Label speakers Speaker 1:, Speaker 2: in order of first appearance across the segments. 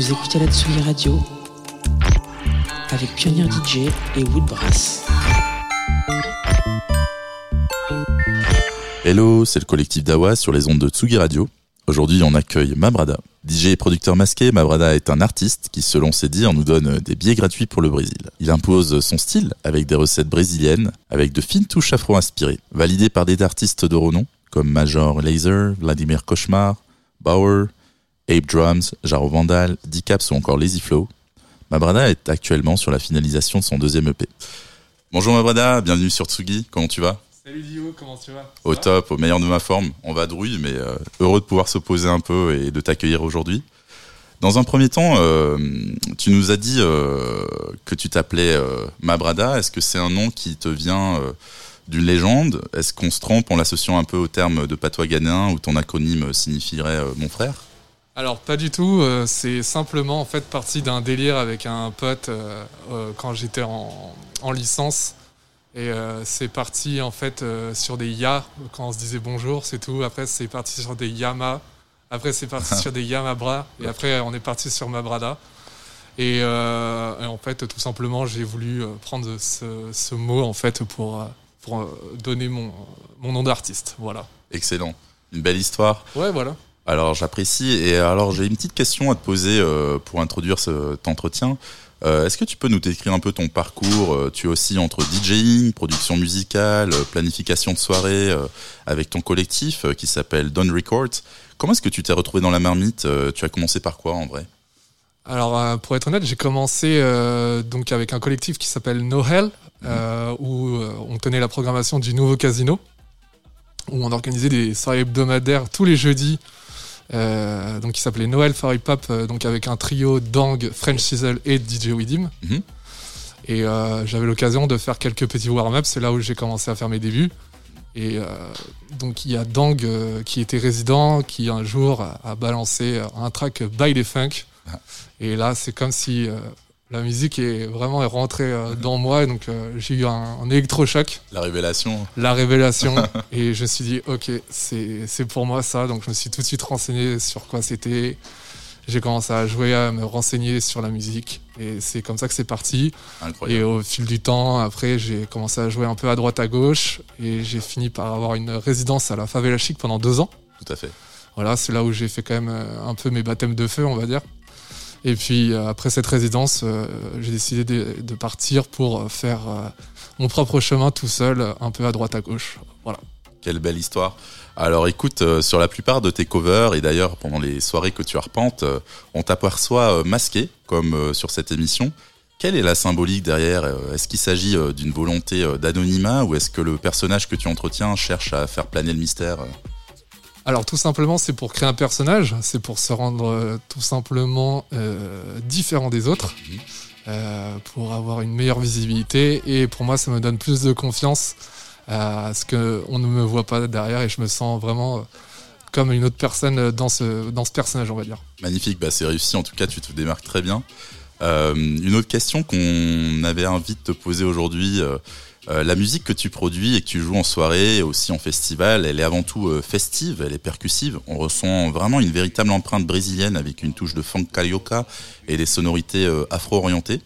Speaker 1: Vous écoutez la Tsugi Radio avec Pionnier DJ et Woodbrass.
Speaker 2: Hello, c'est le collectif Dawa sur les ondes de Tsugi Radio. Aujourd'hui, on accueille Mabrada. DJ et producteur masqué, Mabrada est un artiste qui, selon ses dires, nous donne des billets gratuits pour le Brésil. Il impose son style avec des recettes brésiliennes, avec de fines touches afro-inspirées, validées par des artistes de renom comme Major Laser, Vladimir Cauchemar, Bauer, Ape Drums, Jaro Vandal, D-Caps ou encore Lazy Flow. Mabrada est actuellement sur la finalisation de son deuxième EP. Bonjour Mabrada, bienvenue sur Tsugi, comment tu vas?
Speaker 3: Salut Dio, comment tu vas?
Speaker 2: Au top, au meilleur de ma forme. On va drouille, mais euh, heureux de pouvoir se poser un peu et de t'accueillir aujourd'hui. Dans un premier temps, euh, tu nous as dit euh, que tu t'appelais Mabrada. Est-ce que c'est un nom qui te vient d'une légende? Est-ce qu'on se trompe en l'associant un peu au terme de patois ghanéen où ton acronyme signifierait mon frère?
Speaker 3: Alors pas du tout, euh, c'est simplement en fait parti d'un délire avec un pote euh, euh, quand j'étais en, en licence. Et c'est parti en fait sur des ya quand on se disait bonjour, c'est tout. Après c'est parti sur des yama. Après c'est parti sur des yamabra. Et après on est parti sur mabrada. Et, et en fait tout simplement j'ai voulu prendre ce, ce mot en fait pour, pour donner mon, mon nom d'artiste. Voilà.
Speaker 2: Excellent, une belle histoire.
Speaker 3: Ouais voilà.
Speaker 2: Alors j'apprécie. Et alors j'ai une petite question à te poser euh, pour introduire cet entretien. Euh, Est-ce que tu peux nous décrire un peu ton parcours Euh, Tu es aussi entre DJing, production musicale, planification de soirée avec ton collectif qui s'appelle Don Records. Comment est-ce que tu t'es retrouvé dans la marmite Tu as commencé par quoi en vrai?
Speaker 3: Alors, pour être honnête, j'ai commencé euh, donc avec un collectif qui s'appelle No Hell, euh, où euh, on tenait la programmation du nouveau casino, où on organisait des soirées hebdomadaires tous les jeudis, euh, donc qui s'appelait Noël for Hip Hop, euh, donc avec un trio Dang, French Sizzle et DJ Widim.
Speaker 2: Mhm.
Speaker 3: Et euh, j'avais l'occasion de faire quelques petits warm-ups, c'est là où j'ai commencé à faire mes débuts. Et euh, donc il y a Dang qui était résident, qui un jour a, a balancé un track By the Funk.
Speaker 2: Ah.
Speaker 3: Et là, c'est comme si la musique est vraiment rentrée euh, dans moi. Et donc euh, j'ai eu un, un électrochoc,
Speaker 2: La révélation
Speaker 3: la révélation. et je me suis dit, ok, c'est pour moi ça. Donc je me suis tout de suite renseigné sur quoi c'était. J'ai commencé à jouer, à me renseigner sur la musique. Et c'est comme ça que c'est parti. Et
Speaker 2: incroyable.
Speaker 3: au fil du temps, après, j'ai commencé à jouer un peu à droite à gauche et j'ai fini par avoir une résidence à la Favela Chic pendant deux ans.
Speaker 2: Tout à fait.
Speaker 3: Voilà, c'est là où j'ai fait quand même euh, un peu mes baptêmes de feu, on va dire. Et puis euh, après cette résidence, euh, j'ai décidé de, partir pour euh, faire mon propre chemin tout seul, un peu à droite à gauche. Voilà.
Speaker 2: Quelle belle histoire. Alors écoute, sur la plupart de tes covers, et d'ailleurs pendant les soirées que tu arpentes, on t'aperçoit masqué, comme sur cette émission. Quelle est la symbolique derrière Est-ce qu'il s'agit d'une volonté d'anonymat ou est-ce que le personnage que tu entretiens cherche à faire planer le mystère
Speaker 3: Alors tout simplement, c'est pour créer un personnage, c'est pour se rendre euh, tout simplement euh, différent des autres, euh, pour avoir une meilleure visibilité. Et pour moi, ça me donne plus de confiance à ce qu'on ne me voit pas derrière et je me sens vraiment comme une autre personne dans ce, dans ce personnage, on va dire.
Speaker 2: Magnifique, bah c'est réussi. En tout cas, tu te démarques très bien. Une autre question qu'on avait envie de te poser aujourd'hui. Euh, la musique que tu produis et que tu joues en soirée aussi en festival, elle est avant tout euh, festive, elle est percussive. On ressent vraiment une véritable empreinte brésilienne avec une touche de funk carioca et des sonorités euh, afro-orientées.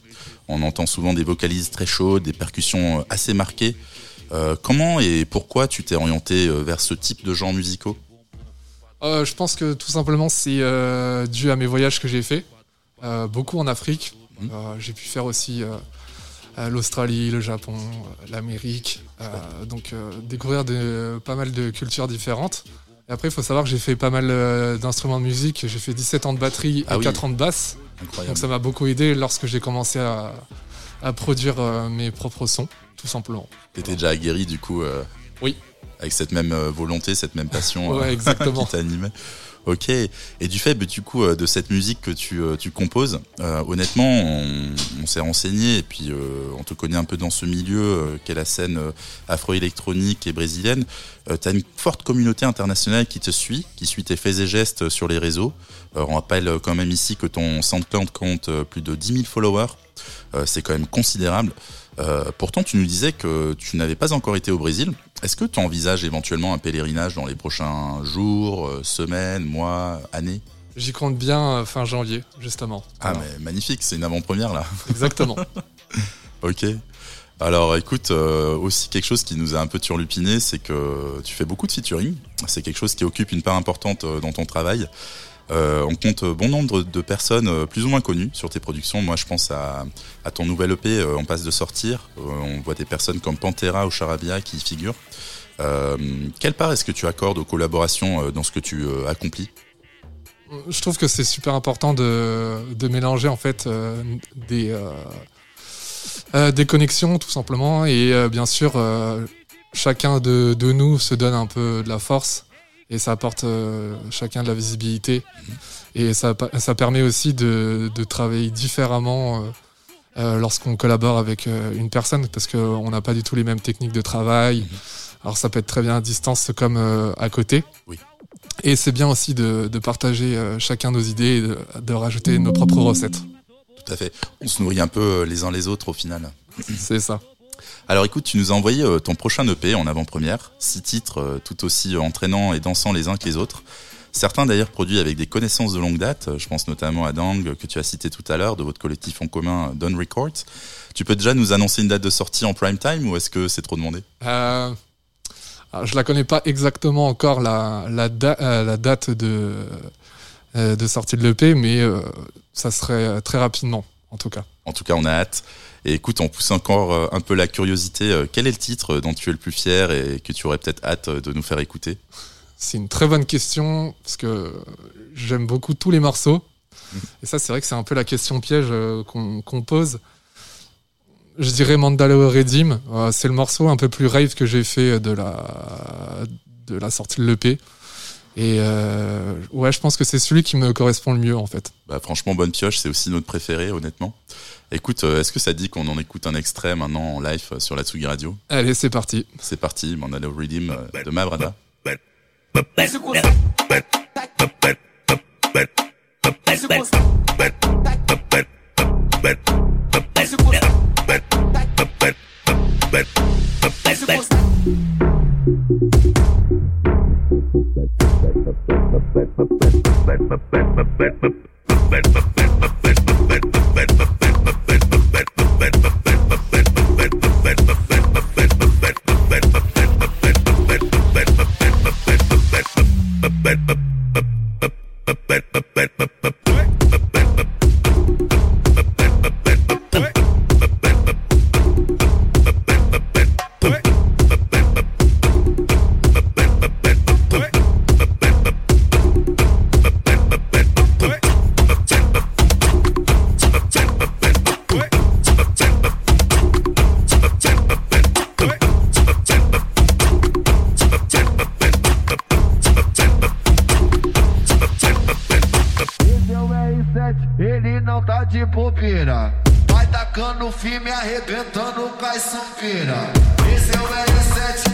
Speaker 2: On entend souvent des vocalises très chaudes, des percussions assez marquées. Comment et pourquoi tu t'es orienté vers ce type de genres musicaux
Speaker 3: je pense que tout simplement c'est dû à mes voyages que j'ai faits, beaucoup en Afrique. Euh, j'ai pu faire aussi l'Australie, le Japon, euh, l'Amérique, euh, donc euh, découvrir de, pas mal de cultures différentes. Et après, il faut savoir que j'ai fait pas mal d'instruments de musique. J'ai fait 17 ans de batterie
Speaker 2: Ah
Speaker 3: et
Speaker 2: oui.
Speaker 3: 4 ans de basse.
Speaker 2: Incroyable.
Speaker 3: Donc ça m'a beaucoup aidé lorsque j'ai commencé à, à produire mes propres sons, tout simplement.
Speaker 2: T'étais déjà aguerri du coup euh,
Speaker 3: Oui.
Speaker 2: Avec cette même euh, volonté, cette même passion
Speaker 3: Ouais, exactement.
Speaker 2: qui t'animait. Ok. Et du fait, bah, du coup, euh, de cette musique que tu, euh, tu composes, euh, honnêtement, on, s'est renseigné et puis on te connaît un peu dans ce milieu qu'est la scène afro-électronique et brésilienne. tu as une forte communauté internationale qui te suit, qui suit tes faits et gestes sur les réseaux. on rappelle quand même ici que ton SoundCloud compte plus de 10 000 followers. C'est quand même considérable. Pourtant, tu nous disais que tu n'avais pas encore été au Brésil. Est-ce que tu envisages éventuellement un pèlerinage dans les prochains jours, euh, semaines, mois, années?
Speaker 3: J'y compte bien euh, fin janvier, justement.
Speaker 2: Ah, mais magnifique, c'est une avant-première là.
Speaker 3: Exactement.
Speaker 2: ok. Alors écoute, euh, aussi quelque chose qui nous a un peu turlupiné, c'est que tu fais beaucoup de featuring. C'est quelque chose qui occupe une part importante dans ton travail. Euh, on compte bon nombre de personnes euh, plus ou moins connues sur tes productions. Moi, je pense à, ton nouvel EP, euh, on passe de sortir. on voit des personnes comme Pantera ou Charabia qui y figurent. quelle part est-ce que tu accordes aux collaborations dans ce que tu accomplis?
Speaker 3: Je trouve que c'est super important de, mélanger en fait des, connexions tout simplement et bien sûr chacun de, nous se donne un peu de la force et ça apporte euh, chacun de la visibilité. Et ça, ça permet aussi de, de travailler différemment euh, euh, lorsqu'on collabore avec une personne parce qu'on n'a pas du tout les mêmes techniques de travail. Mhm. Alors ça peut être très bien à distance comme à côté.
Speaker 2: Oui.
Speaker 3: Et c'est bien aussi de, de partager chacun nos idées et de, de rajouter nos propres recettes.
Speaker 2: Tout à fait. On se nourrit un peu les uns les autres au final.
Speaker 3: C'est ça.
Speaker 2: Alors écoute, tu nous as envoyé euh, ton prochain EP en avant-première, six titres euh, tout aussi entraînants et dansants les uns que les autres. Certains d'ailleurs produits avec des connaissances de longue date, je pense notamment à Dang que tu as cité tout à l'heure de votre collectif en commun Don Records. Tu peux déjà nous annoncer une date de sortie en prime time ou est-ce que c'est trop demandé?
Speaker 3: Euh, Je la connais pas exactement encore la, la, euh, la date de, de sortie de l'EP, mais ça serait très rapidement en tout cas.
Speaker 2: En tout cas, on a hâte. Et écoute, on pousse encore euh, un peu la curiosité. Euh, quel est le titre dont tu es le plus fier et que tu aurais peut-être hâte de nous faire écouter?
Speaker 3: C'est une très bonne question parce que j'aime beaucoup tous les morceaux. Mmh. Et ça, c'est vrai que c'est un peu la question piège euh, qu'on pose. Je dirais Mandalore Redim. C'est le morceau un peu plus rave que j'ai fait de la, de la sortie de l'EP. Et ouais, je pense que c'est celui qui me correspond le mieux en fait.
Speaker 2: Bah, franchement, bonne pioche, c'est aussi notre préféré, honnêtement. Écoute, euh, est-ce que ça dit qu'on en écoute un extrait maintenant en live euh, sur la Tsugi Radio?
Speaker 3: Allez, c'est parti.
Speaker 2: C'est parti, on a au Redeem euh, de Mavrada.
Speaker 4: but but but but but but but
Speaker 5: firme arrebentando com as. Esse é o L7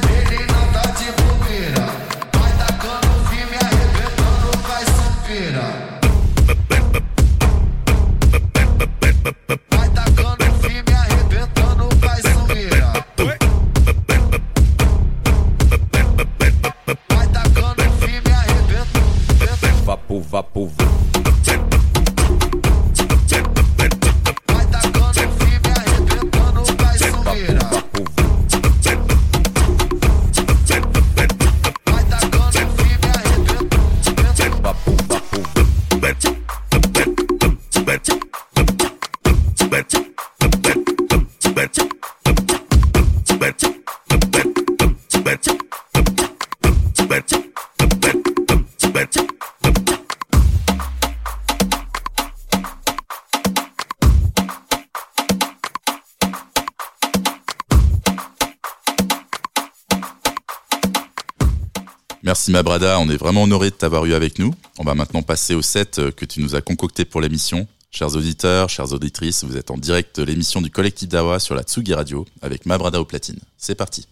Speaker 2: Merci Mabrada, on est vraiment honoré de t'avoir eu avec nous. On va maintenant passer au set euh, que tu nous as concocté pour l'émission. Chers auditeurs, chères auditrices, vous êtes en direct de l'émission du collectif Dawa sur la Tsugi Radio avec Mabrada au platine. C'est parti.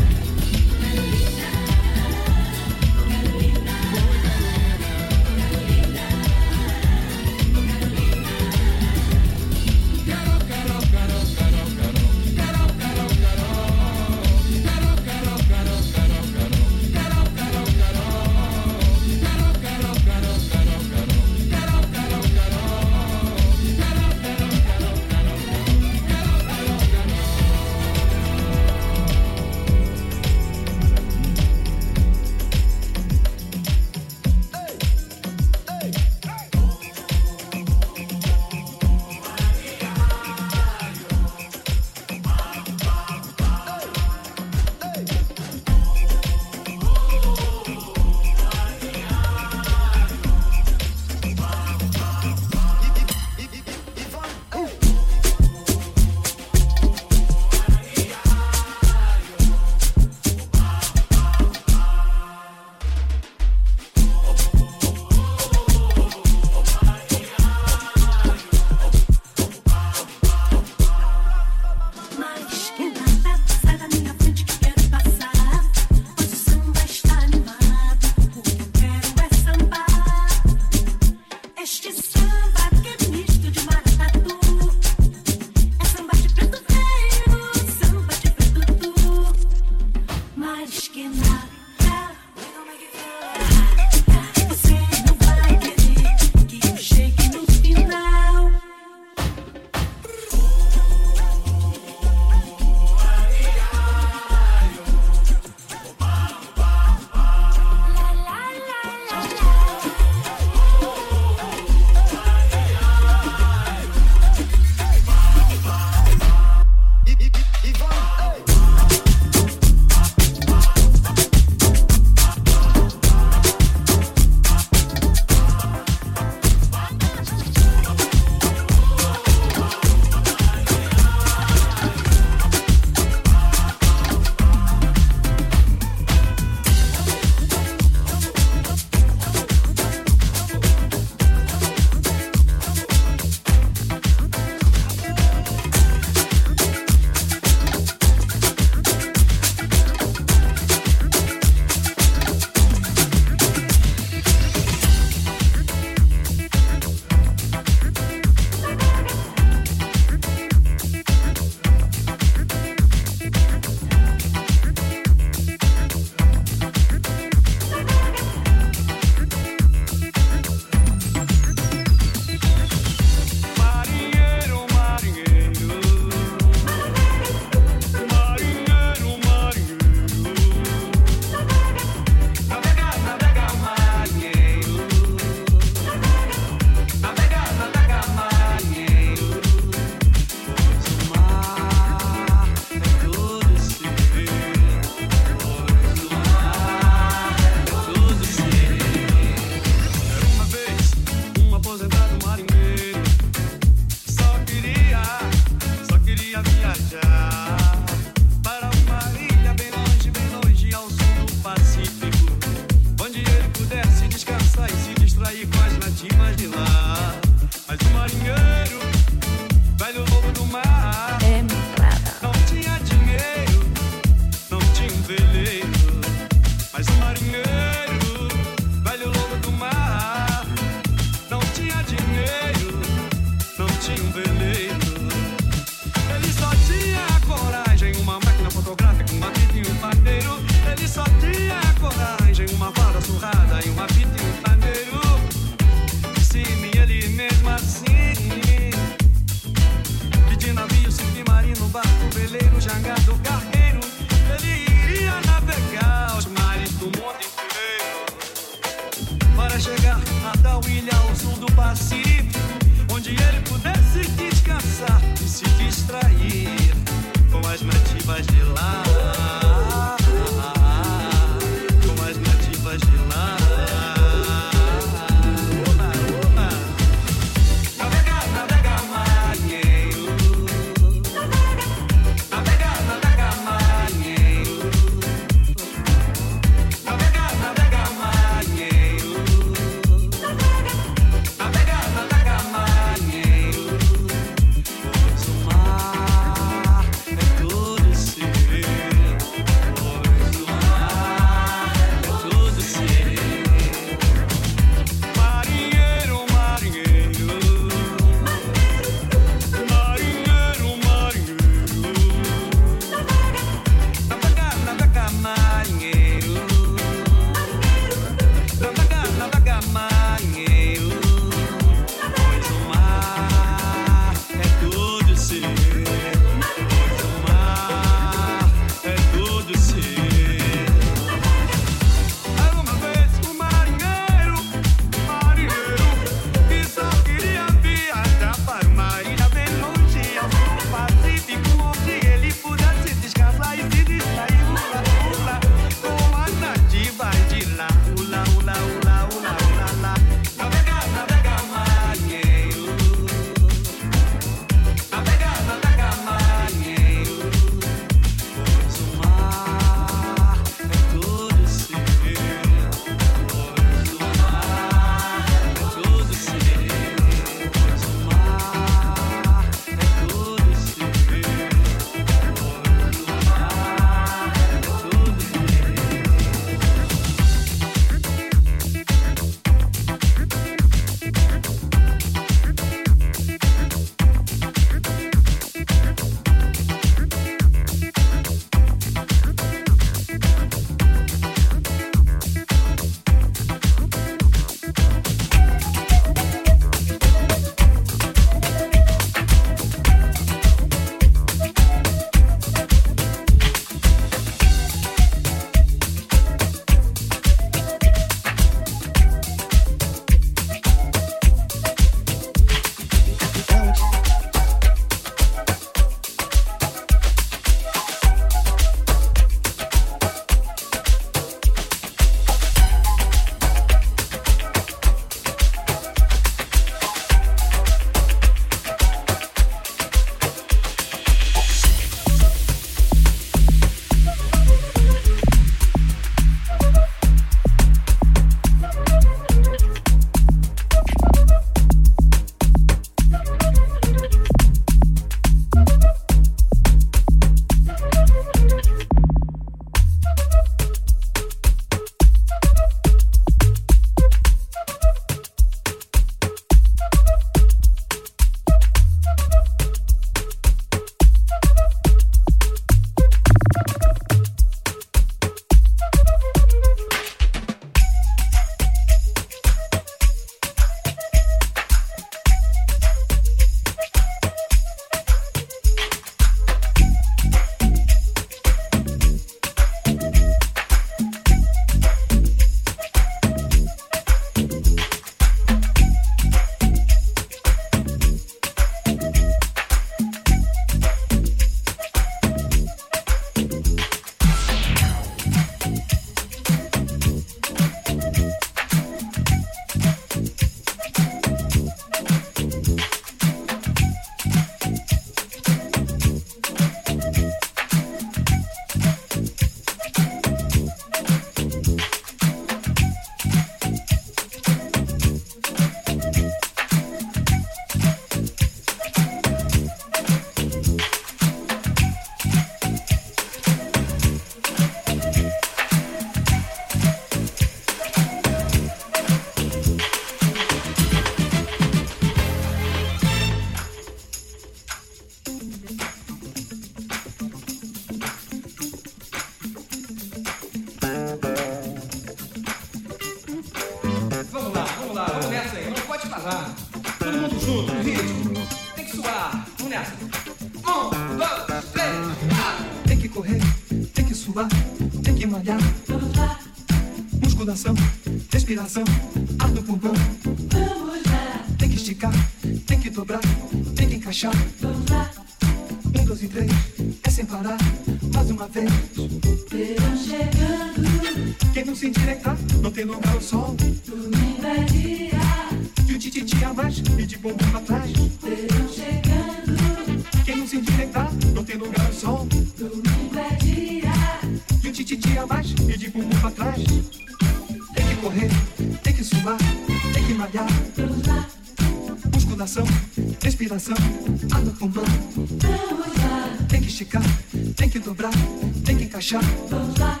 Speaker 6: Vamos lá.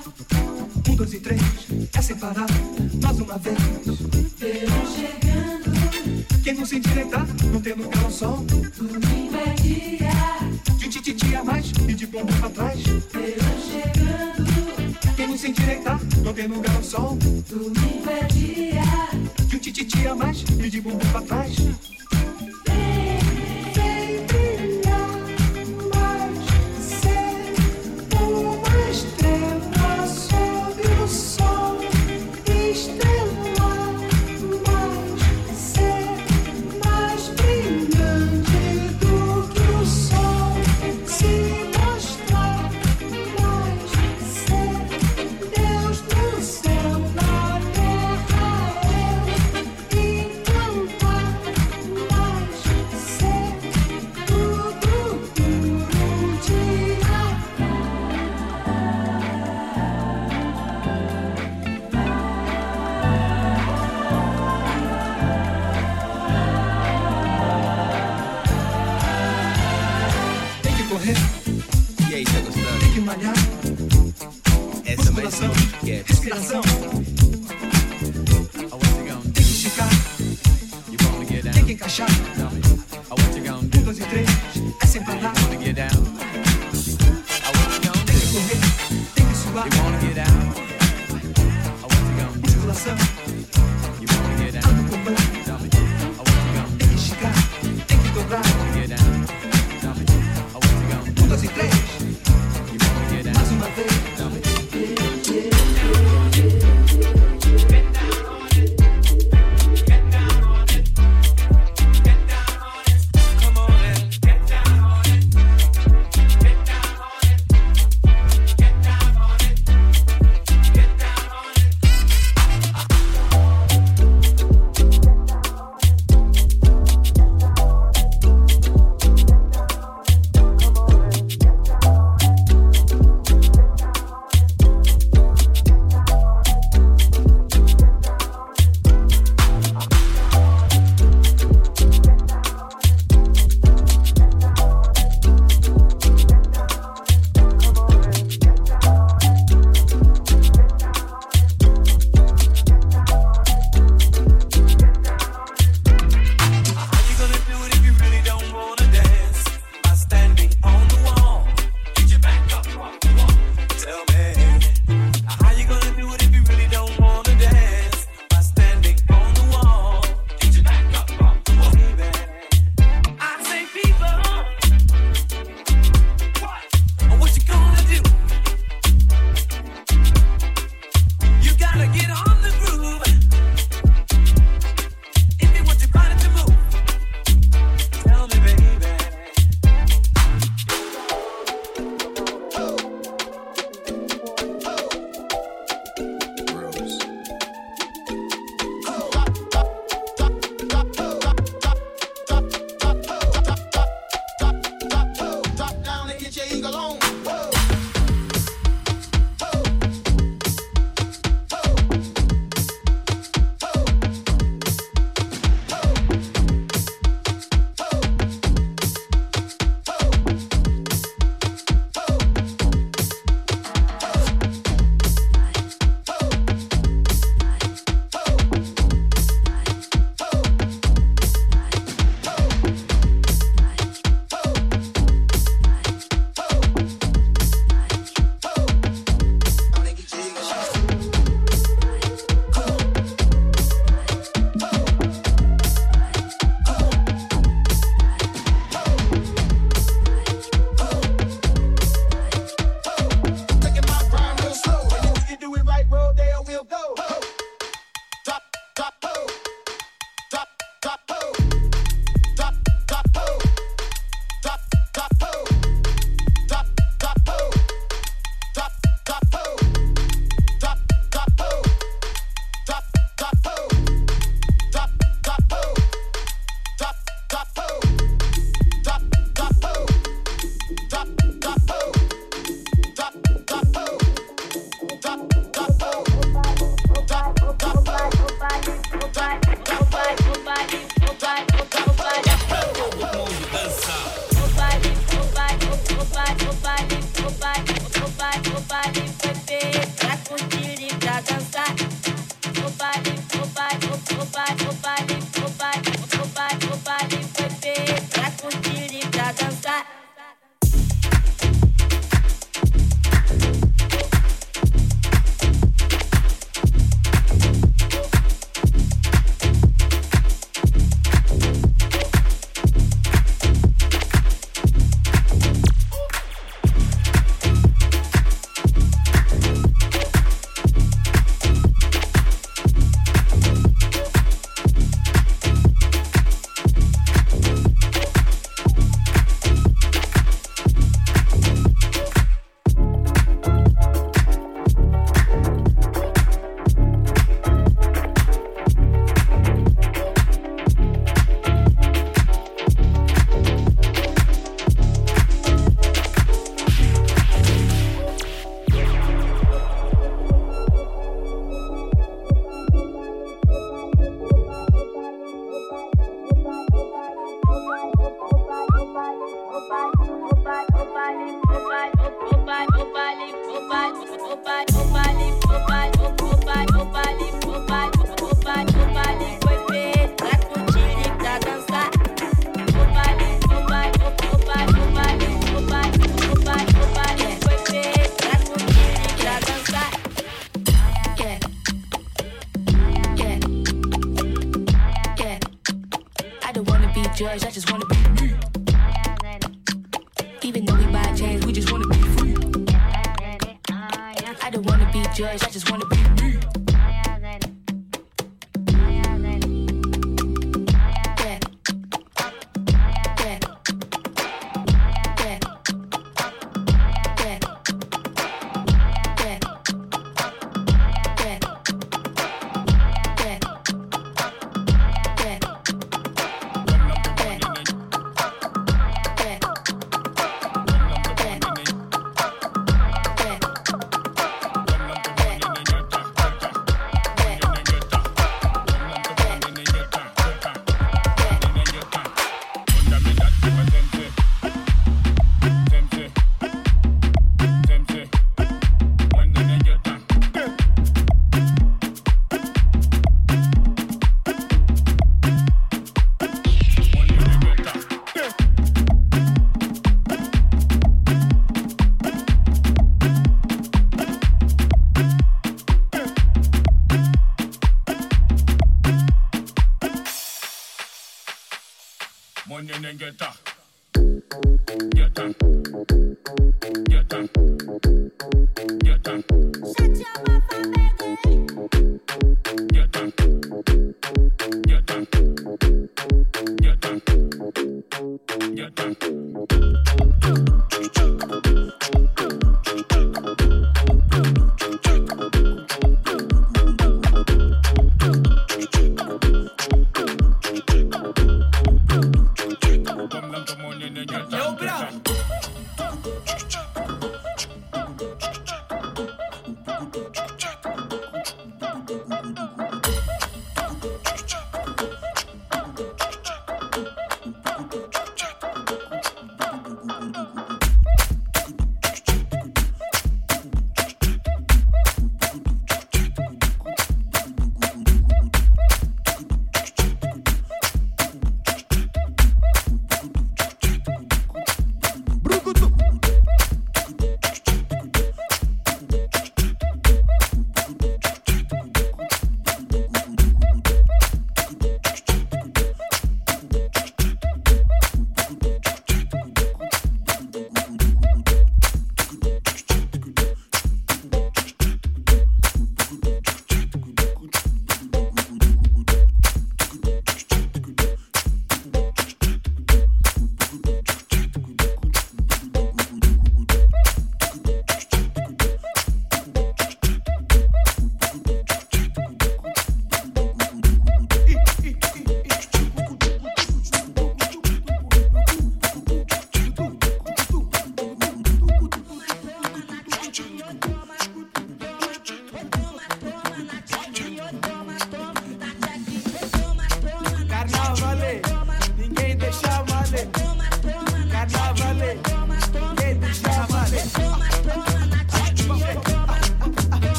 Speaker 6: Um, dois e três, é separar. Mais uma vez. Verão chegando. Quem não se endireitar, não tem lugar ao sol. Domingo é dia. De um tititi a mais e de bom pra trás. Verão chegando. Quem não se endireitar, não tem lugar ao sol. Domingo é dia. De um tititi a mais e de bom pra trás.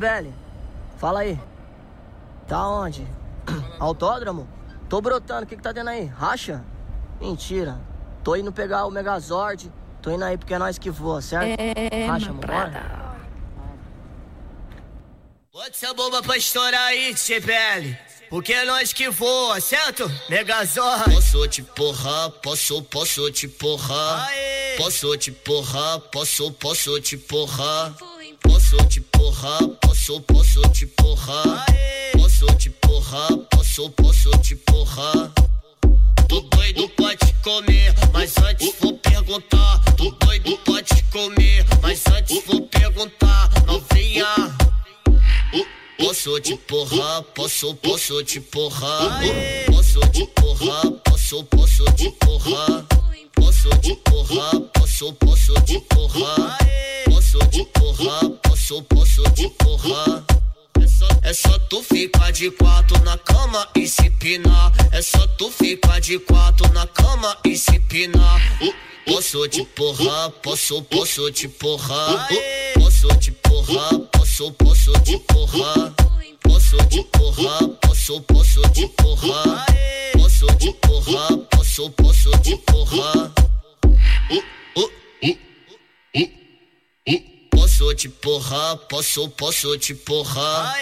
Speaker 7: Alô, Belly. Fala aí. Tá onde? Autódromo? Tô brotando, o que que tá tendo aí? Racha? Mentira. Tô indo pegar o Megazord. Tô indo aí porque é nós que voa, certo? Racha, vambora?
Speaker 4: Bota essa bomba pra estourar aí, TPL. Porque é nós que voa, certo? Megazord. Posso te porrar, posso, posso te porrar. Posso te porrar, posso, posso te porrar. Posso te porrar, posso, posso te porrar. Posso te porrar, posso, posso te porrar. Tô doido pode comer, mas antes vou perguntar. Tô doido pode comer, mas antes vou perguntar. Novinha. Posso te porrar, posso, posso te porrar. Posso te porrar, posso, posso te porrar. Posso te porrar, posso, posso te porrar. Posso te porrar, posso, posso te porrar. É só, é só tu ficar de quatro na cama e se pinar. É só tu ficar de quatro na cama e se pinar. Posso te porrar, posso, posso te porrar. Posso te porrar, posso, posso te porrar. Posso te porrar, posso, posso te porrar. Posso te porrar, posso, posso te porrar. Posso te porrar, posso, posso te porrar.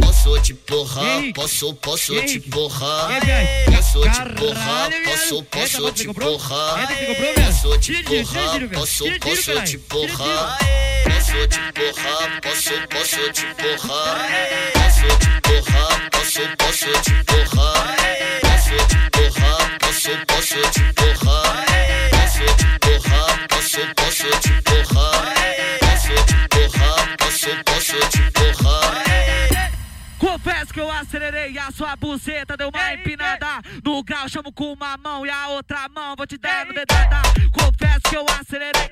Speaker 4: Posso te porrar, posso, posso te porrar. Posso te porrar, posso, posso te porrar. Posso te porrar, posso, posso te porrar. Posso te porrar, posso, posso te porrar. Posso te porrar, posso, posso te porrar. Posso te porrar, posso, posso te porrar. Posso te porrar, posso, posso te porrar. Posso te porrar, posso, posso te porrar.
Speaker 8: Confesso que eu acelerei a sua buceta, deu uma empinada. No grau chamo com uma mão e a outra mão vou te dar no dedada. Confesso que eu acelerei.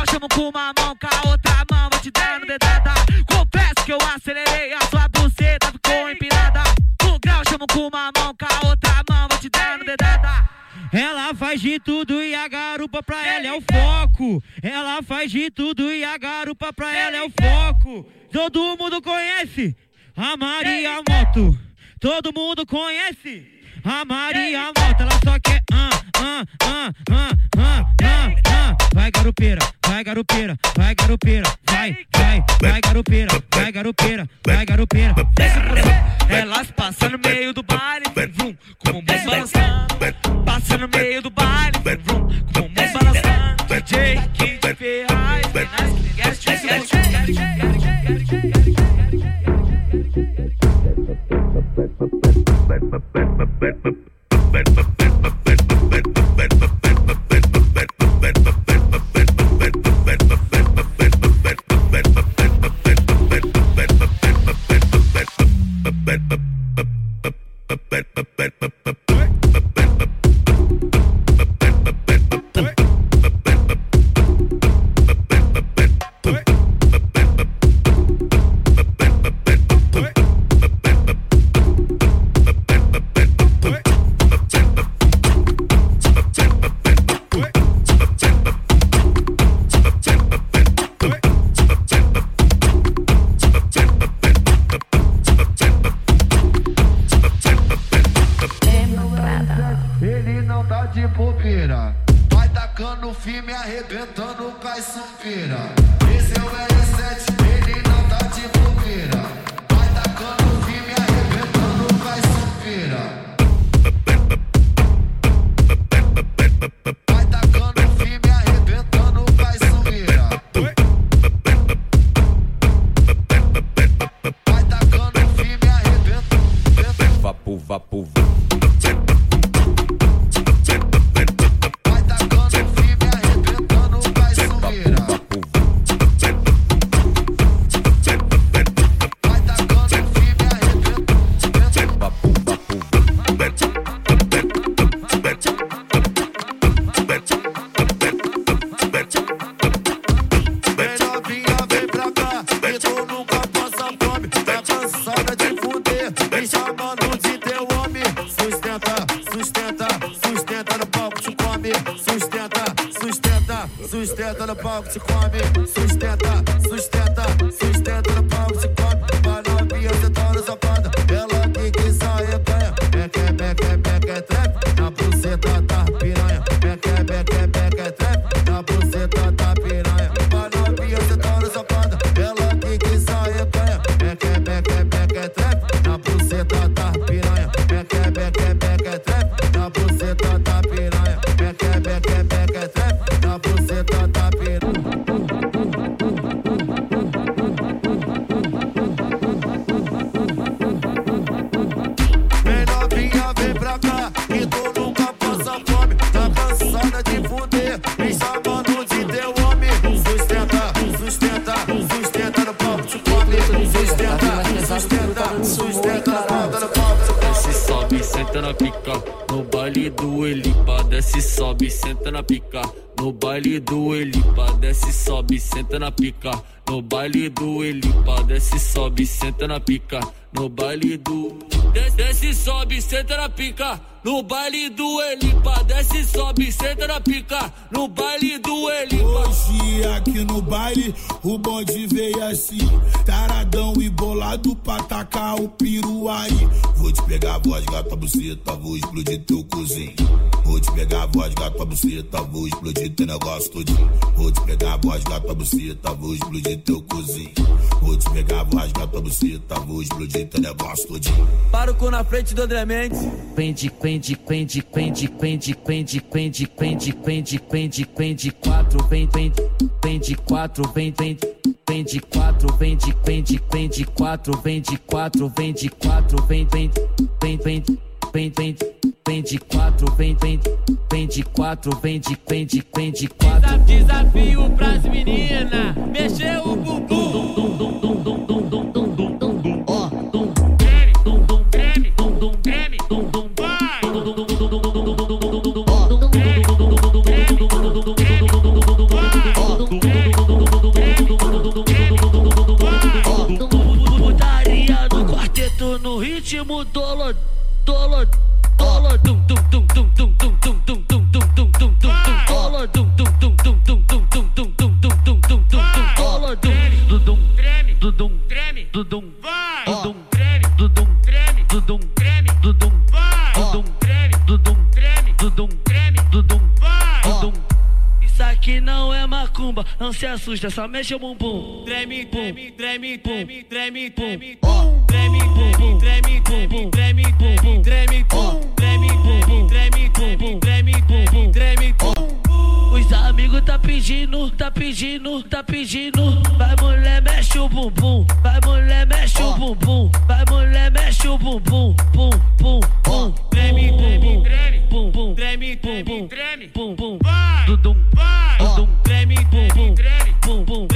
Speaker 8: Grau chamo com uma mão, com a outra mão vou te dar no dedada. Confesso que eu acelerei a sua buceta, ficou empinada. No grau chamo com uma mão, com a outra mão vou te dar no dedada. Ela faz de tudo e a garupa pra ela é o foco. Ela faz de tudo e a garupa pra ela é o foco. Todo mundo conhece a Maria Moto. Todo mundo conhece a Maria volta, ela só quer. Ah, ah, ah, ah, ah, ah, ah, ah. Vai garupeira, vai garupeira, vai garupeira, vai, vai, vai garupeira, vai garupeira, vai garupeira. Elas passam no meio do baile, vum, com o balançando. Passam no meio do baile, vrum, com o balançando. DJ Kid Ferraz,
Speaker 9: Nas que
Speaker 5: guest, guest, guest, guest, guest, guest, guest, guest, but but to Kwame. Pica. No baile do Elipa, desce, sobe, senta na pica. No baile do. Desce, desce, sobe, senta na pica. No baile do Elipa, desce, sobe, senta na pica. No baile do Elipa.
Speaker 10: Hoje aqui no baile, o bonde veio assim, taradão e bolado pra tacar o piru aí. Vou te pegar a voz, gata buceta, vou explodir teu cozinho. Vou te pegar a voz, gata buceta, vou explodir teu negócio todinho. Vou te pegar a voz, gata buceta, vou explodir teu cozinho. Vou te pegar a voz, gata buceta, vou explodir teu negócio todinho.
Speaker 5: Para o cu na frente do André Mendes.
Speaker 11: Quende, quende, quende, quende, quende, quende, quende, quende, quende, quende, quende, quatro, vem, vem, vem de quatro, vem, vem, vem de quatro, vem de, vem de, vem de quatro, vem de quatro, vem de quatro, vem, vem, vem, vem, vem, vem, vem de quatro, vem, vem, vem de quatro, vem de, vem de, vem de quatro.
Speaker 5: Desafio pras menina, mexer o bumbum.
Speaker 11: Assusta, só mexe o bumbum.
Speaker 5: Treme, treme, treme, treme, treme, treme, pum. Treme, treme, treme, treme, treme, pum. Treme, pum. Treme, treme, treme, treme, treme, pum. Treme.
Speaker 11: Os amigos tá pedindo, tá pedindo, tá pedindo. Vai mulher, mexe o bumbum. Vai mulher, mexe o bumbum. Vai mulher, mexe o bumbum. Pum, pum, pum.
Speaker 5: Treme, treme, treme,
Speaker 11: pum.
Speaker 5: Treme,
Speaker 11: pum,
Speaker 5: treme,
Speaker 11: pum.
Speaker 5: vai. Vai. Treme, treme, treme,
Speaker 12: boom, boom.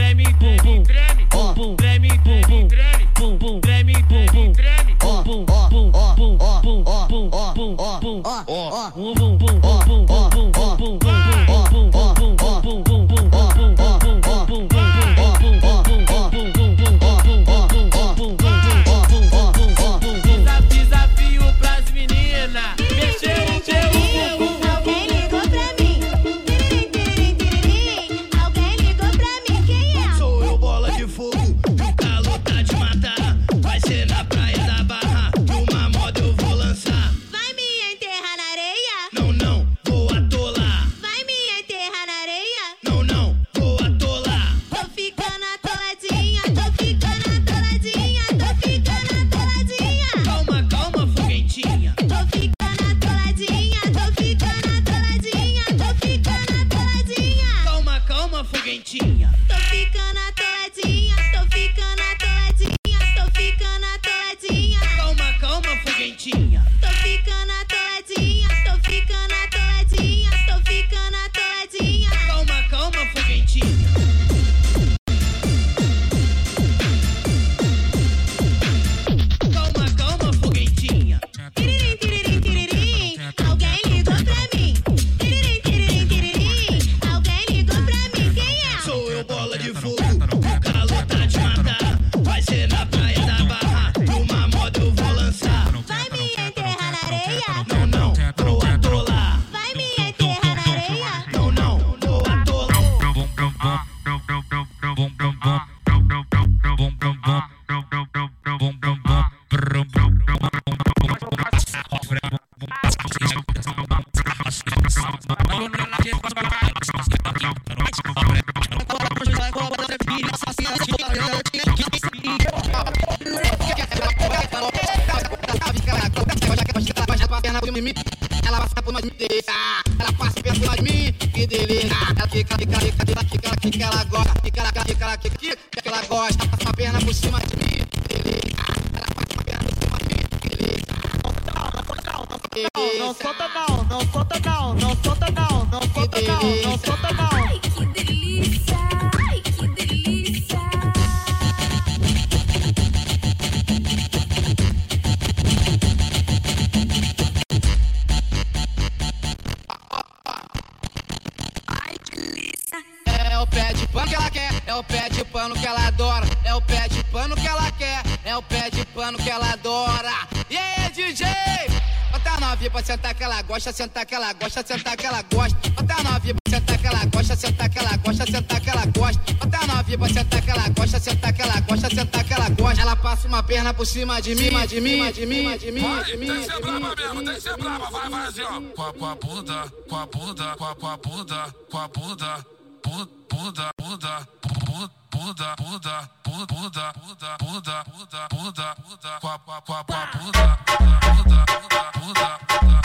Speaker 12: gosta, sentar que ela gosta, sentar que ela gosta. Até a novinha pra sentar que ela gosta, sentar que ela gosta, sentar que ela gosta. Até a novinha sentar que ela gosta, sentar que ela gosta, sentar que ela gosta. Ela passa uma perna por cima de mim, de mim, de mim, de mim, de mim.
Speaker 5: Tem que ser brava mesmo, tem que ser brava, vai, vai assim, ó. Com a, com a bunda, com a bunda, com a, com a bunda, com a bunda, bunda, bunda, bunda, bunda bunda, bunda, bunda, bunda, bunda, bunda, bunda, bunda, bunda, com a, com a, com a bunda, bunda, bunda, bunda, bunda.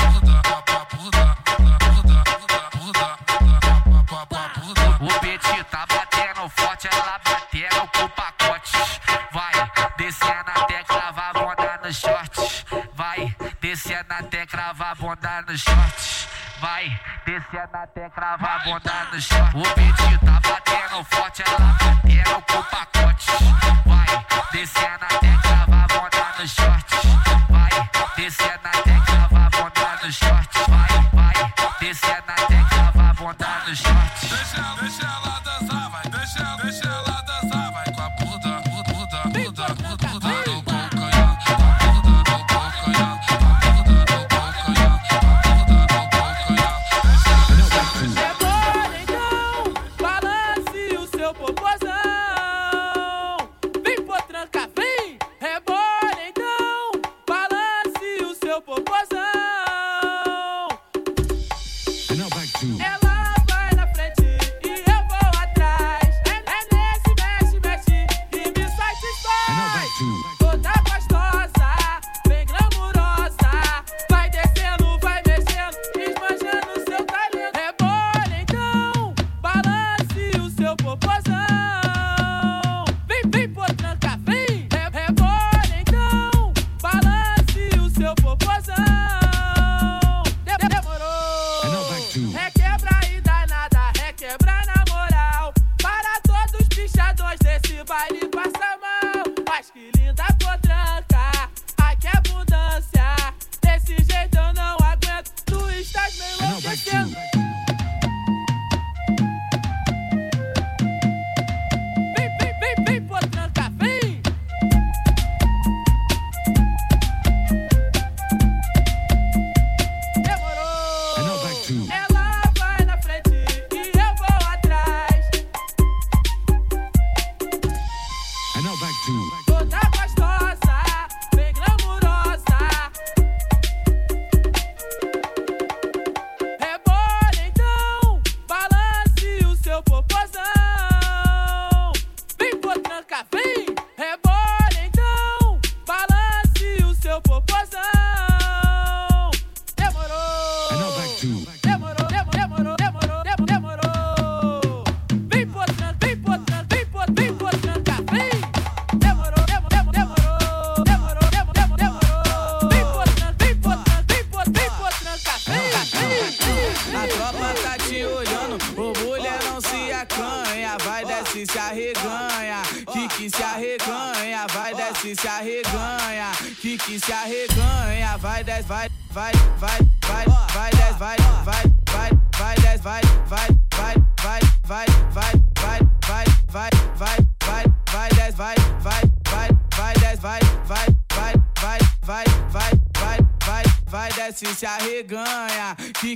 Speaker 13: O Petit tá batendo forte, ela batendo pro pacote. Vai descendo até cravar bunda no short. Vai descendo até cravar bunda no short. Vai descendo até cravar bunda no short. O Petit tá batendo forte, ela batendo pro pacote. Vai descendo até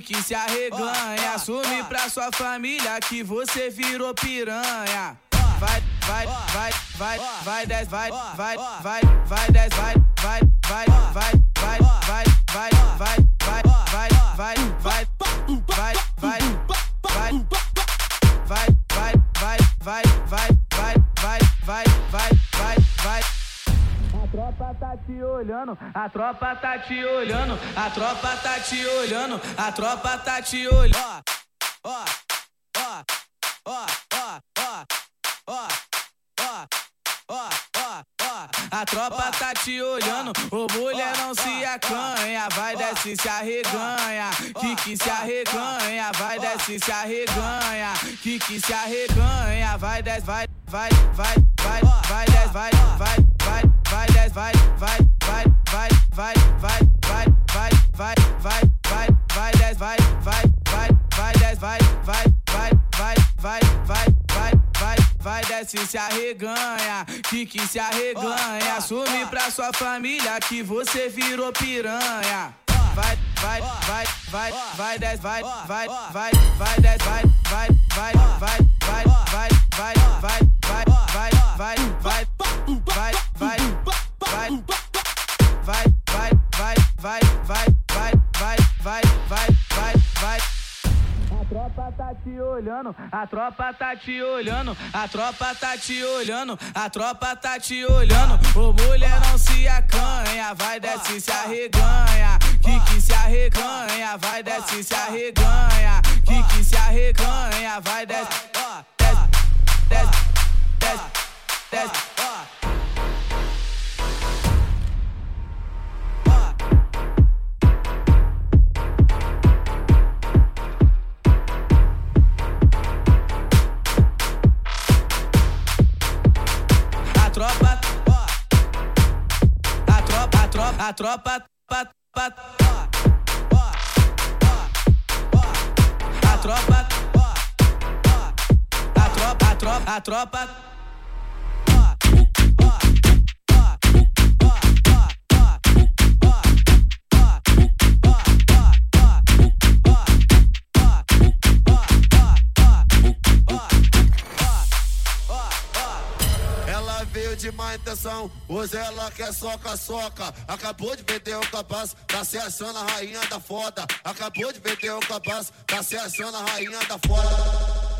Speaker 14: que
Speaker 15: se arreganha. Assume pra sua família que você virou piranha. Vai, vai, vai, vai, vai, vai, vai, vai, vai, vai, vai. Olhando, a tropa tá te olhando. Ó, ó, ó, ó, ó, ó, ó, ó, ó, ó. A tropa tá te olhando, ô mulher não se acanha, vai desce se arreganha, que que se arreganha, vai desce se arreganha, que que se arreganha, vai desce, vai, vai, vai, vai, vai desce, vai, vai, vai, vai desce, vai, vai, vai, vai, vai, vai, vai, vai, vai, vai, vai, vai desce se arreganha, que que se arreganha, assume pra sua família que você virou piranha. Vai, vai, vai, vai, vai desce, vai, vai, vai, vai desce, vai, vai, vai, vai, vai, vai, vai, vai, vai, vai, vai, vai, vai, vai, vai, tropa tá te olhando, a tropa tá te olhando, a tropa tá te olhando, a tropa tá te olhando. Ô mulher não se acanha, vai desce se arreganha, que que se arreganha, vai desce se arreganha, que que se arreganha, vai desce, desce, desce, desce, desce, a tropa, a tropa, pa, pa, ó. Ó, ó, ó. A tropa, ó. Ó. A tropa, a tropa, a tropa.
Speaker 16: Má intenção, hoje ela quer soca-soca. Acabou de vender o capaz, tá se achando a rainha da foda. Acabou de vender o capaz, tá se achando a rainha da foda.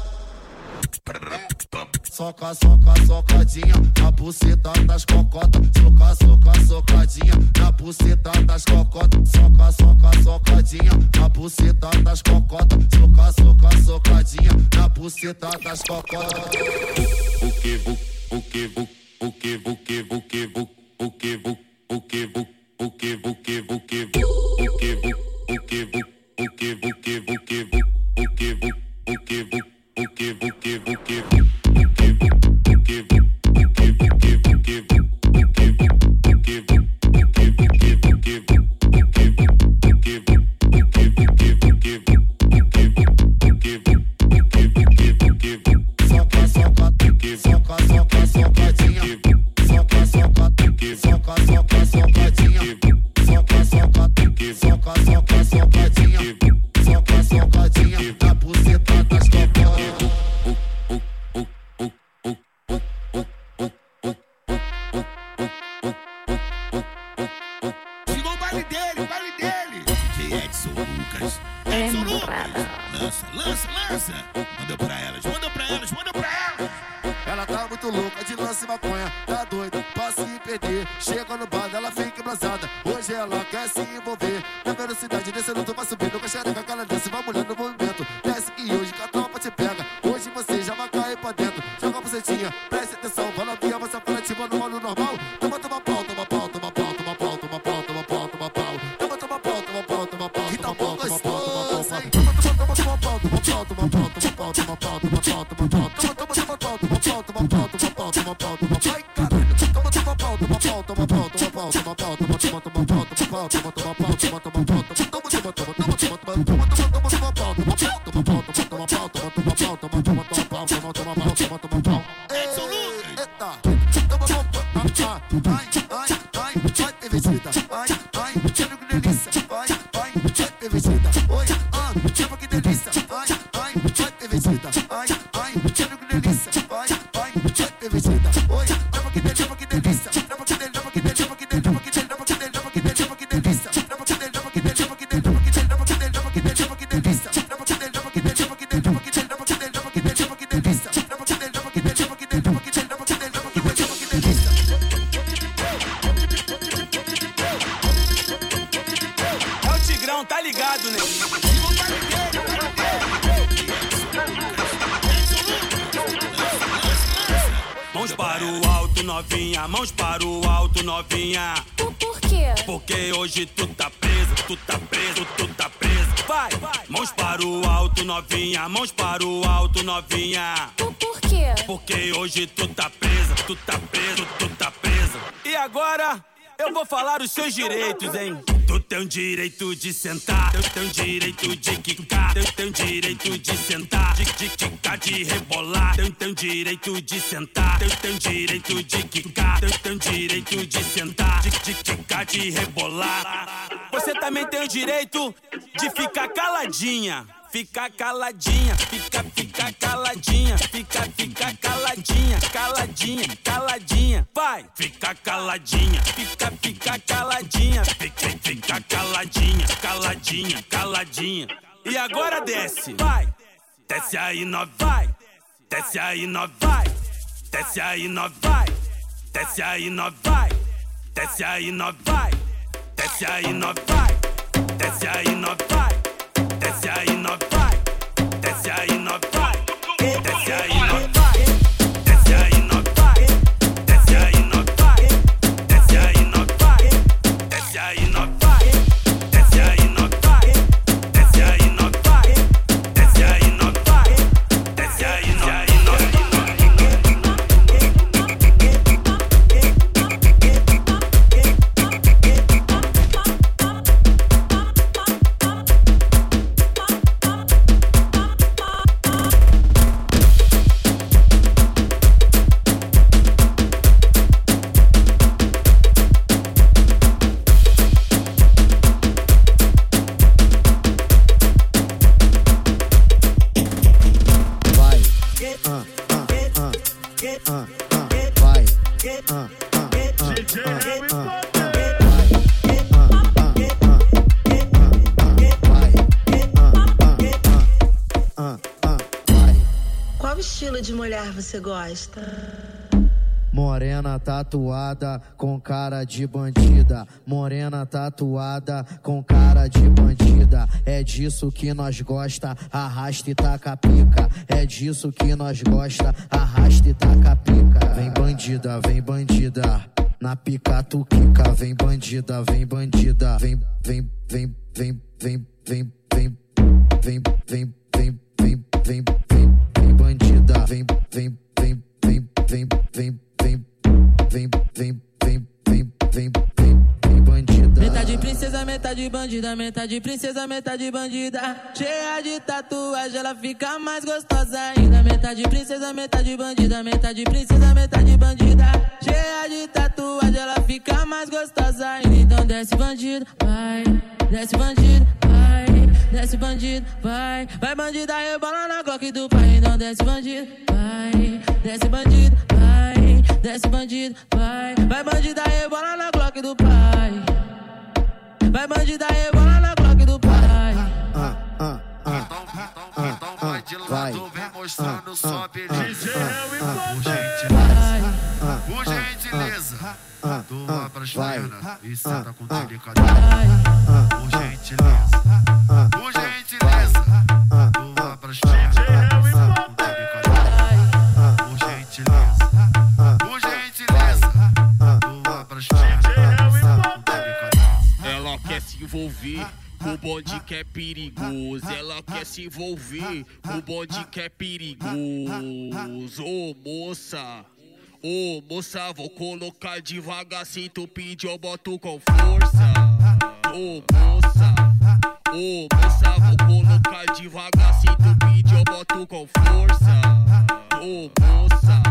Speaker 16: Soca, soca, socadinha na buceta das cocotas. Soca, soca, socadinha na buceta das cocotas. Soca, soca, socadinha na buceta das cocotas. Soca, soca, socadinha na buceta das cocotas.
Speaker 5: O que, o que, o que, o que, o, o que, o, o que, o, o que, o que, o que, o que, o que, o que, o que, o que, o que, o que, ligado, né? Mãos para o
Speaker 16: alto, novinha, mãos para o alto, novinha.
Speaker 17: Por quê?
Speaker 16: Porque hoje tu tá preso, tu tá preso, tu tá preso. Vai, mãos para o alto, novinha, mãos para o alto, novinha.
Speaker 17: Por quê?
Speaker 16: Porque hoje tu tá preso, tu tá preso, tu tá preso. E agora? Eu vou falar os seus direitos, hein? Tu tem direito de sentar, tu tem o direito de quicar, tu tem o direito de sentar, de de quicar, de rebolar, tu tem o direito de sentar, tu tem o direito de quicar, tu tem o direito de sentar, de de quicar, de rebolar. Você também tem o direito de ficar caladinha. Fica caladinha, fica, fica caladinha, fica, fica caladinha, caladinha, caladinha, vai, fica caladinha, fica, fica caladinha, fica, fica caladinha, caladinha, caladinha. E agora desce, vai, desce aí, nó, vai, desce aí, nó, vai, desce aí, nó, vai, desce aí, nó, vai, desce aí, nó, vai, desce aí, nó, vai, desce aí, nó, vai. Desce aí, nó. Desce aí, nó.
Speaker 18: Estilo de mulher você gosta?
Speaker 19: Morena tatuada com cara de bandida. Morena tatuada com cara de bandida. É disso que nós gosta, arrasta e taca pica. É disso que nós gosta, arrasta e taca pica. Vem bandida, vem bandida. Na pica tu quica, vem bandida, vem bandida. Vem, vem, vem, vem, vem, vem, vem, vem, vem, vem, vem, vem, vem, vem bandida. Vem, vem, vem, vem, vem, vem, vem, vem, vem, vem, vem, vem, vem, vem bandida.
Speaker 20: Metade princesa, metade bandida, metade princesa, metade bandida. Cheia de tatuagem, ela fica mais gostosa ainda. Metade princesa, metade bandida, metade princesa, metade bandida. Cheia de tatuagem, ela fica mais gostosa ainda. Então desce bandido, vai, desce bandido, vai, desce bandido, vai. Vai bandida, rebola na Glock do pai. Então desce bandido, vai, desce bandido, vai, desce bandido, vai. Vai bandida, rebola na Glock do pai. Vai bandida, rebola na Glock do pai.
Speaker 19: Ah, ah, ah, ah, ah, vai.
Speaker 16: vem
Speaker 19: mostrando ah, sua
Speaker 16: beleza.
Speaker 19: ah,
Speaker 16: Por gentileza, tu vai pras pernas e senta com delicadeza. Gentileza, por gentileza,
Speaker 5: Ela quer se envolver o bonde que é perigoso. Ela quer se envolver o bonde que é perigoso. Ô moça, ô moça, vou colocar devagar. Se tu pedir, eu boto com força. Ô moça, ô moça, vou colocar devagar. Se tu pedir, eu boto com força. Ô moça,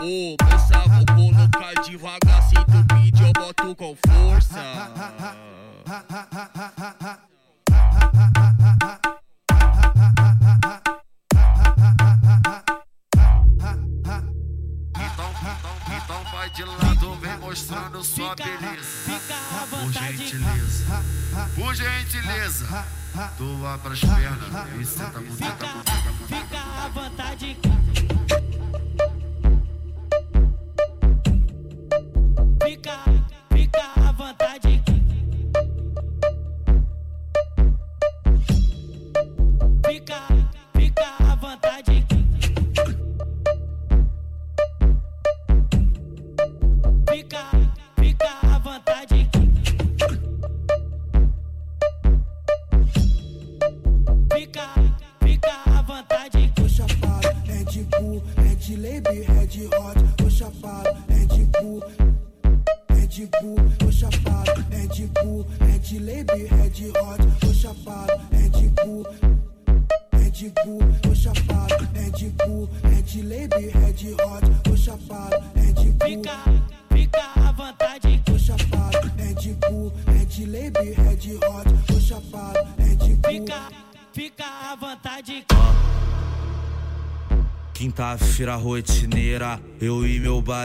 Speaker 5: ô moça, vou colocar devagar. Se tu pedir, eu boto com força.
Speaker 16: Então vai de lado, vem mostrando sua beleza. Por gentileza, por gentileza, vai pras pernas. E senta com.
Speaker 21: Fica à vontade.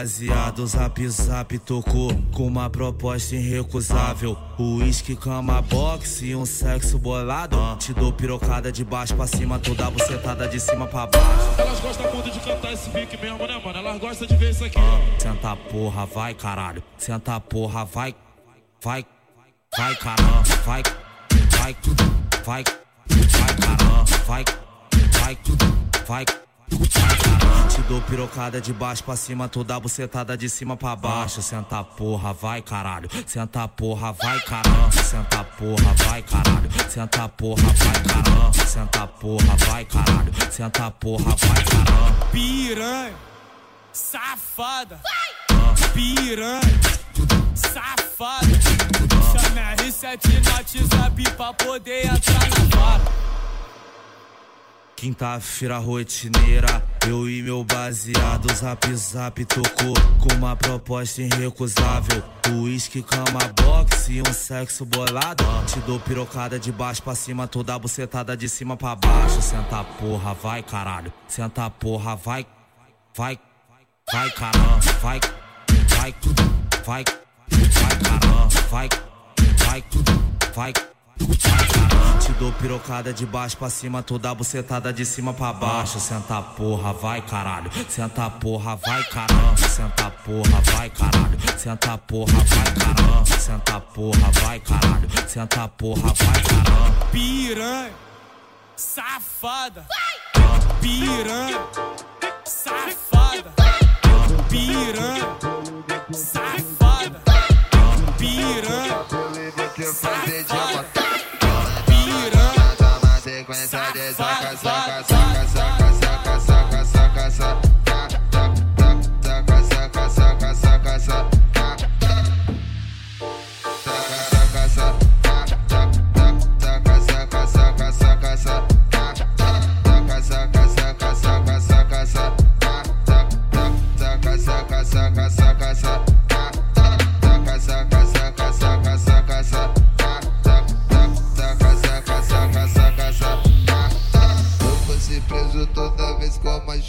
Speaker 11: Meu baseado Zap Zap tocou com uma proposta irrecusável. O uísque, cama, boxe e um sexo bolado. Te dou pirocada de baixo pra cima, toda bucetada de cima pra baixo.
Speaker 22: Elas gostam muito de cantar esse pique mesmo, né, mano? Elas gostam de ver isso aqui.
Speaker 11: Senta porra, vai caralho. Senta porra, vai, vai, vai caramba Vai, vai, vai, vai caramba Vai, vai, vai, vai Te dou pirocada de baixo pra cima Toda bucetada de cima pra baixo. Senta porra, vai caralho. Senta porra, vai caramba Senta porra, vai caralho. Senta porra, vai caramba Senta porra, vai caralho. Senta porra, vai caramba
Speaker 23: Piranha, safada. Piranha, safada. Chama R7 no WhatsApp pra poder entrar na vara.
Speaker 11: Quinta-feira rotineira, eu e meu baseado Zap Zap tocou com uma proposta irrecusável. Uísque, cama, boxe e um sexo bolado. Te dou pirocada de baixo pra cima, toda bucetada de cima pra baixo. Senta porra, vai caralho, senta porra, vai, vai, vai caramba, vai, vai, vai, vai caramba, vai, vai, vai, vai Te dou pirocada de baixo pra cima, toda bucetada de cima pra baixo. Senta porra, vai caralho, senta porra, vai caramba Senta porra, vai caralho, senta porra, vai caramba Senta porra, vai caralho, senta porra, vai caramba
Speaker 23: Piranha, safada. Piranha, safada. Piranha,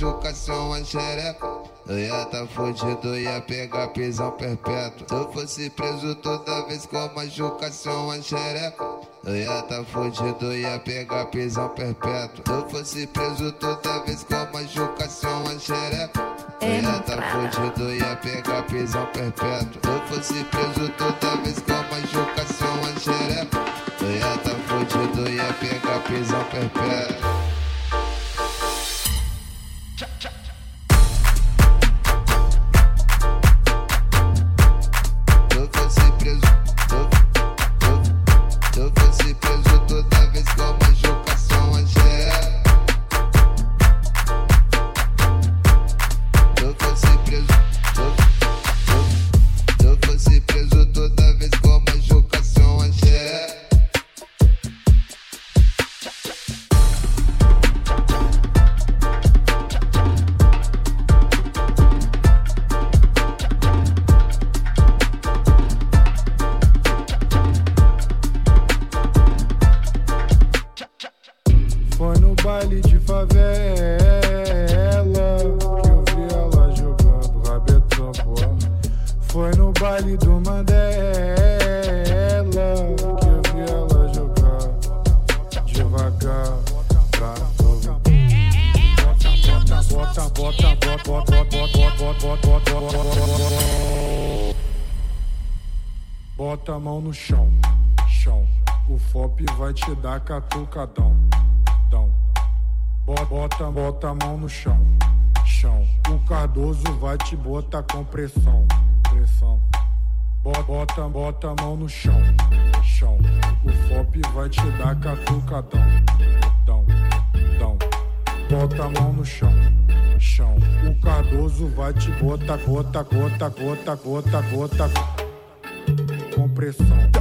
Speaker 24: com machucação a xereca. Eu ia tá fudido, ia pegar prisão perpétua. Se eu fosse preso toda vez com machucação a xereca. Eu ia tá fudido, ia pegar prisão perpétua. Se eu fosse preso toda vez com machucação a xereca. Eu ia tá fudido, ia pegar prisão perpétua. Se eu fosse preso toda vez com machucação a xereca. Eu ia tá fudido, ia pegar prisão perpétua não se ser preso, não, não, não quer ser preso.
Speaker 25: Bota, bota, a mão no chão, chão. O FOP vai te dar catucadão, dão, dão. Bota a mão no chão, chão. O Cardoso vai te botar, gota, gota, gota, gota, gota.
Speaker 24: compressão.